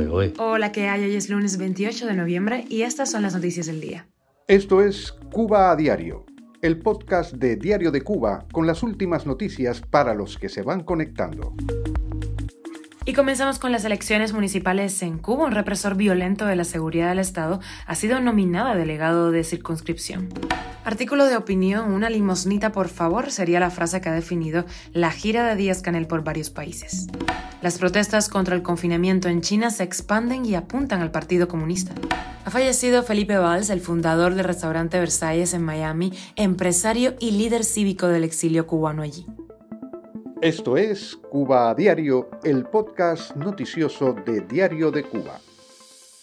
¿eh? Hola, ¿qué hay? Hoy es lunes 28 de noviembre y estas son las noticias del día. Esto es Cuba a Diario, el podcast de Diario de Cuba con las últimas noticias para los que se van conectando. Y comenzamos con las elecciones municipales en Cuba. Un represor violento de la seguridad del Estado ha sido nominado a delegado de circunscripción. Artículo de opinión, una limosnita por favor sería la frase que ha definido la gira de Díaz Canel por varios países. Las protestas contra el confinamiento en China se expanden y apuntan al Partido Comunista. Ha fallecido Felipe Valls, el fundador del restaurante Versalles en Miami, empresario y líder cívico del exilio cubano allí. Esto es Cuba a Diario, el podcast noticioso de Diario de Cuba.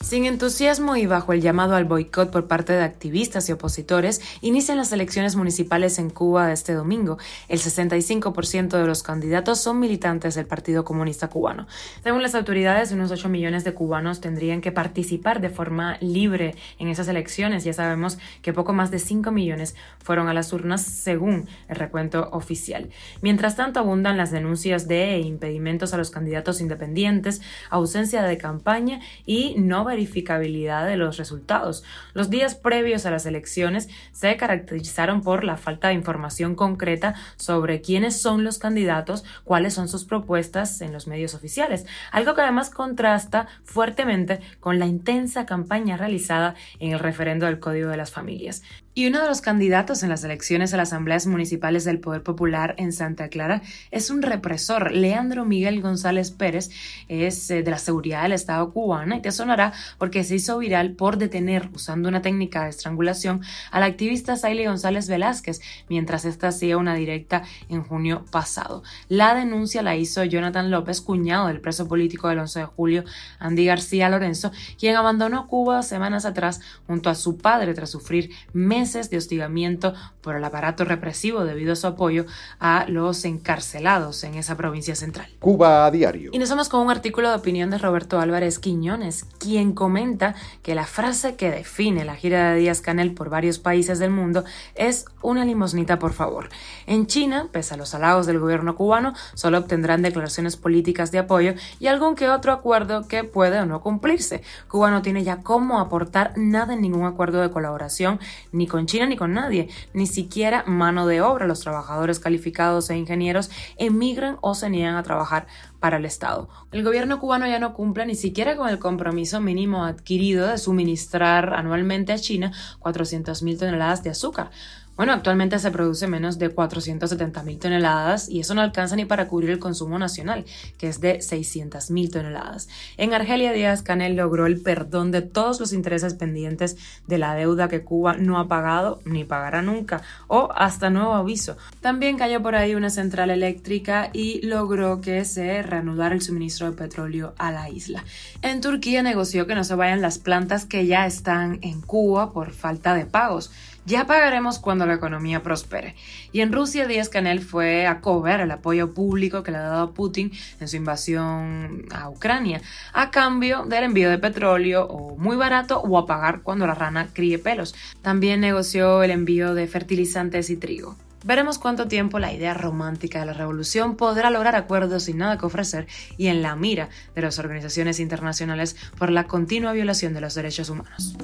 Sin entusiasmo y bajo el llamado al boicot por parte de activistas y opositores, inician las elecciones municipales en Cuba este domingo. El 65% de los candidatos son militantes del Partido Comunista Cubano. Según las autoridades, unos 8 millones de cubanos tendrían que participar de forma libre en esas elecciones. Ya sabemos que poco más de 5 millones fueron a las urnas según el recuento oficial. Mientras tanto, abundan las denuncias de impedimentos a los candidatos independientes, ausencia de campaña y no verificabilidad de los resultados. Los días previos a las elecciones se caracterizaron por la falta de información concreta sobre quiénes son los candidatos, cuáles son sus propuestas en los medios oficiales, algo que además contrasta fuertemente con la intensa campaña realizada en el referendo del Código de las Familias. Y uno de los candidatos en las elecciones a las asambleas municipales del Poder Popular en Santa Clara es un represor, Leandro Miguel González Pérez, es eh, de la seguridad del Estado cubana y te sonará porque se hizo viral por detener, usando una técnica de estrangulación, a la activista Saile González Velázquez mientras ésta hacía una directa en junio pasado. La denuncia la hizo Jonathan López, cuñado del preso político del 11 de julio, Andy García Lorenzo, quien abandonó Cuba semanas atrás junto a su padre tras sufrir meses de hostigamiento por el aparato represivo debido a su apoyo a los encarcelados en esa provincia central. Cuba a diario. Y nos vamos con un artículo de opinión de Roberto Álvarez Quiñones, quien comenta que la frase que define la gira de Díaz Canel por varios países del mundo es una limosnita por favor. En China, pese a los halagos del gobierno cubano, solo obtendrán declaraciones políticas de apoyo y algún que otro acuerdo que puede o no cumplirse. Cuba no tiene ya cómo aportar nada en ningún acuerdo de colaboración ni con China ni con nadie, ni siquiera mano de obra. Los trabajadores calificados e ingenieros emigran o se niegan a trabajar para el Estado. El gobierno cubano ya no cumple ni siquiera con el compromiso mínimo adquirido de suministrar anualmente a China 400.000 toneladas de azúcar. Bueno, actualmente se produce menos de 470 mil toneladas y eso no alcanza ni para cubrir el consumo nacional, que es de 600 mil toneladas. En Argelia, Díaz Canel logró el perdón de todos los intereses pendientes de la deuda que Cuba no ha pagado ni pagará nunca, o hasta nuevo aviso. También cayó por ahí una central eléctrica y logró que se reanudara el suministro de petróleo a la isla. En Turquía negoció que no se vayan las plantas que ya están en Cuba por falta de pagos. Ya pagaremos cuando la economía prospere. Y en Rusia, Díaz Canel fue a cobrar el apoyo público que le ha dado Putin en su invasión a Ucrania, a cambio del envío de petróleo o muy barato o a pagar cuando la rana críe pelos. También negoció el envío de fertilizantes y trigo. Veremos cuánto tiempo la idea romántica de la revolución podrá lograr acuerdos sin nada que ofrecer y en la mira de las organizaciones internacionales por la continua violación de los derechos humanos.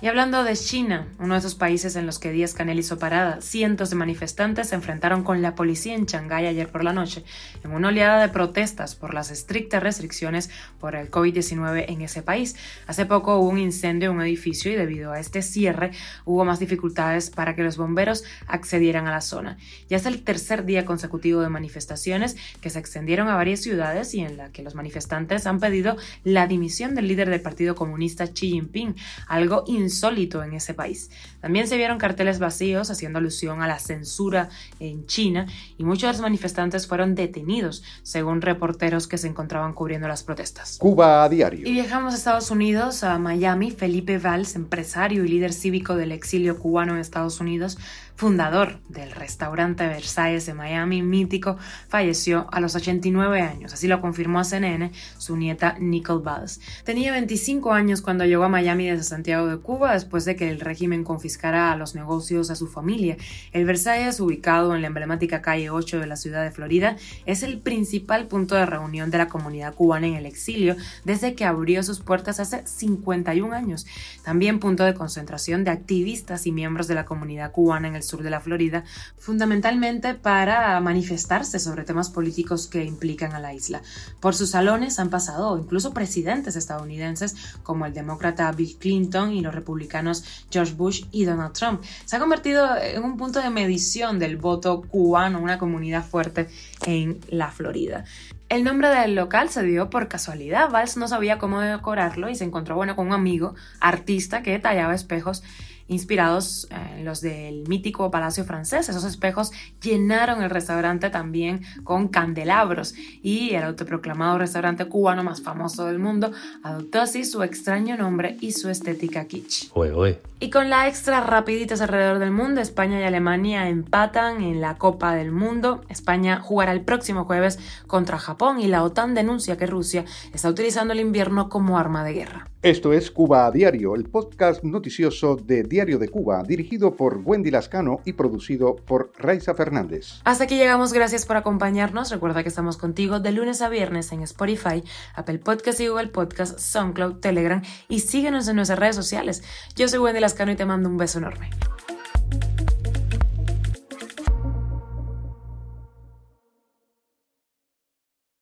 Y hablando de China, uno de esos países en los que Díaz Canel hizo parada, cientos de manifestantes se enfrentaron con la policía en Shanghái ayer por la noche, en una oleada de protestas por las estrictas restricciones por el COVID-19 en ese país. Hace poco hubo un incendio en un edificio y debido a este cierre hubo más dificultades para que los bomberos accedieran a la zona. Ya es el tercer día consecutivo de manifestaciones que se extendieron a varias ciudades y en la que los manifestantes han pedido la dimisión del líder del Partido Comunista Xi Jinping, algo insólito en ese país. También se vieron carteles vacíos haciendo alusión a la censura en China y muchos de los manifestantes fueron detenidos, según reporteros que se encontraban cubriendo las protestas. Cuba a diario. Y viajamos a Estados Unidos, a Miami. Felipe Valls, empresario y líder cívico del exilio cubano en Estados Unidos, fundador del restaurante Versailles de Miami, mítico, falleció a los 89 años. Así lo confirmó a CNN su nieta Nicole Buzz. Tenía 25 años cuando llegó a Miami desde Santiago de Cuba después de que el régimen confiscara los negocios a su familia. El Versailles, ubicado en la emblemática calle 8 de la ciudad de Florida, es el principal punto de reunión de la comunidad cubana en el exilio desde que abrió sus puertas hace 51 años. También punto de concentración de activistas y miembros de la comunidad cubana en el sur de la Florida, fundamentalmente para manifestarse sobre temas políticos que implican a la isla. Por sus salones han pasado incluso presidentes estadounidenses como el demócrata Bill Clinton y los republicanos George Bush y Donald Trump. Se ha convertido en un punto de medición del voto cubano, una comunidad fuerte en la Florida. El nombre del local se dio por casualidad. Valls no sabía cómo decorarlo y se encontró bueno con un amigo, artista, que tallaba espejos inspirados en los del mítico Palacio francés. Esos espejos llenaron el restaurante también con candelabros y el autoproclamado restaurante cubano más famoso del mundo adoptó así su extraño nombre y su estética kitsch. Y con la extra rapiditas alrededor del mundo, España y Alemania empatan en la Copa del Mundo. España jugará el próximo jueves contra Japón y la OTAN denuncia que Rusia está utilizando el invierno como arma de guerra. Esto es Cuba a Diario, el podcast noticioso de Diario de Cuba, dirigido por Wendy Lascano y producido por Raiza Fernández. Hasta aquí llegamos, gracias por acompañarnos. Recuerda que estamos contigo de lunes a viernes en Spotify, Apple Podcast y Google Podcast, SoundCloud, Telegram y síguenos en nuestras redes sociales. Yo soy Wendy Lascano y te mando un beso enorme.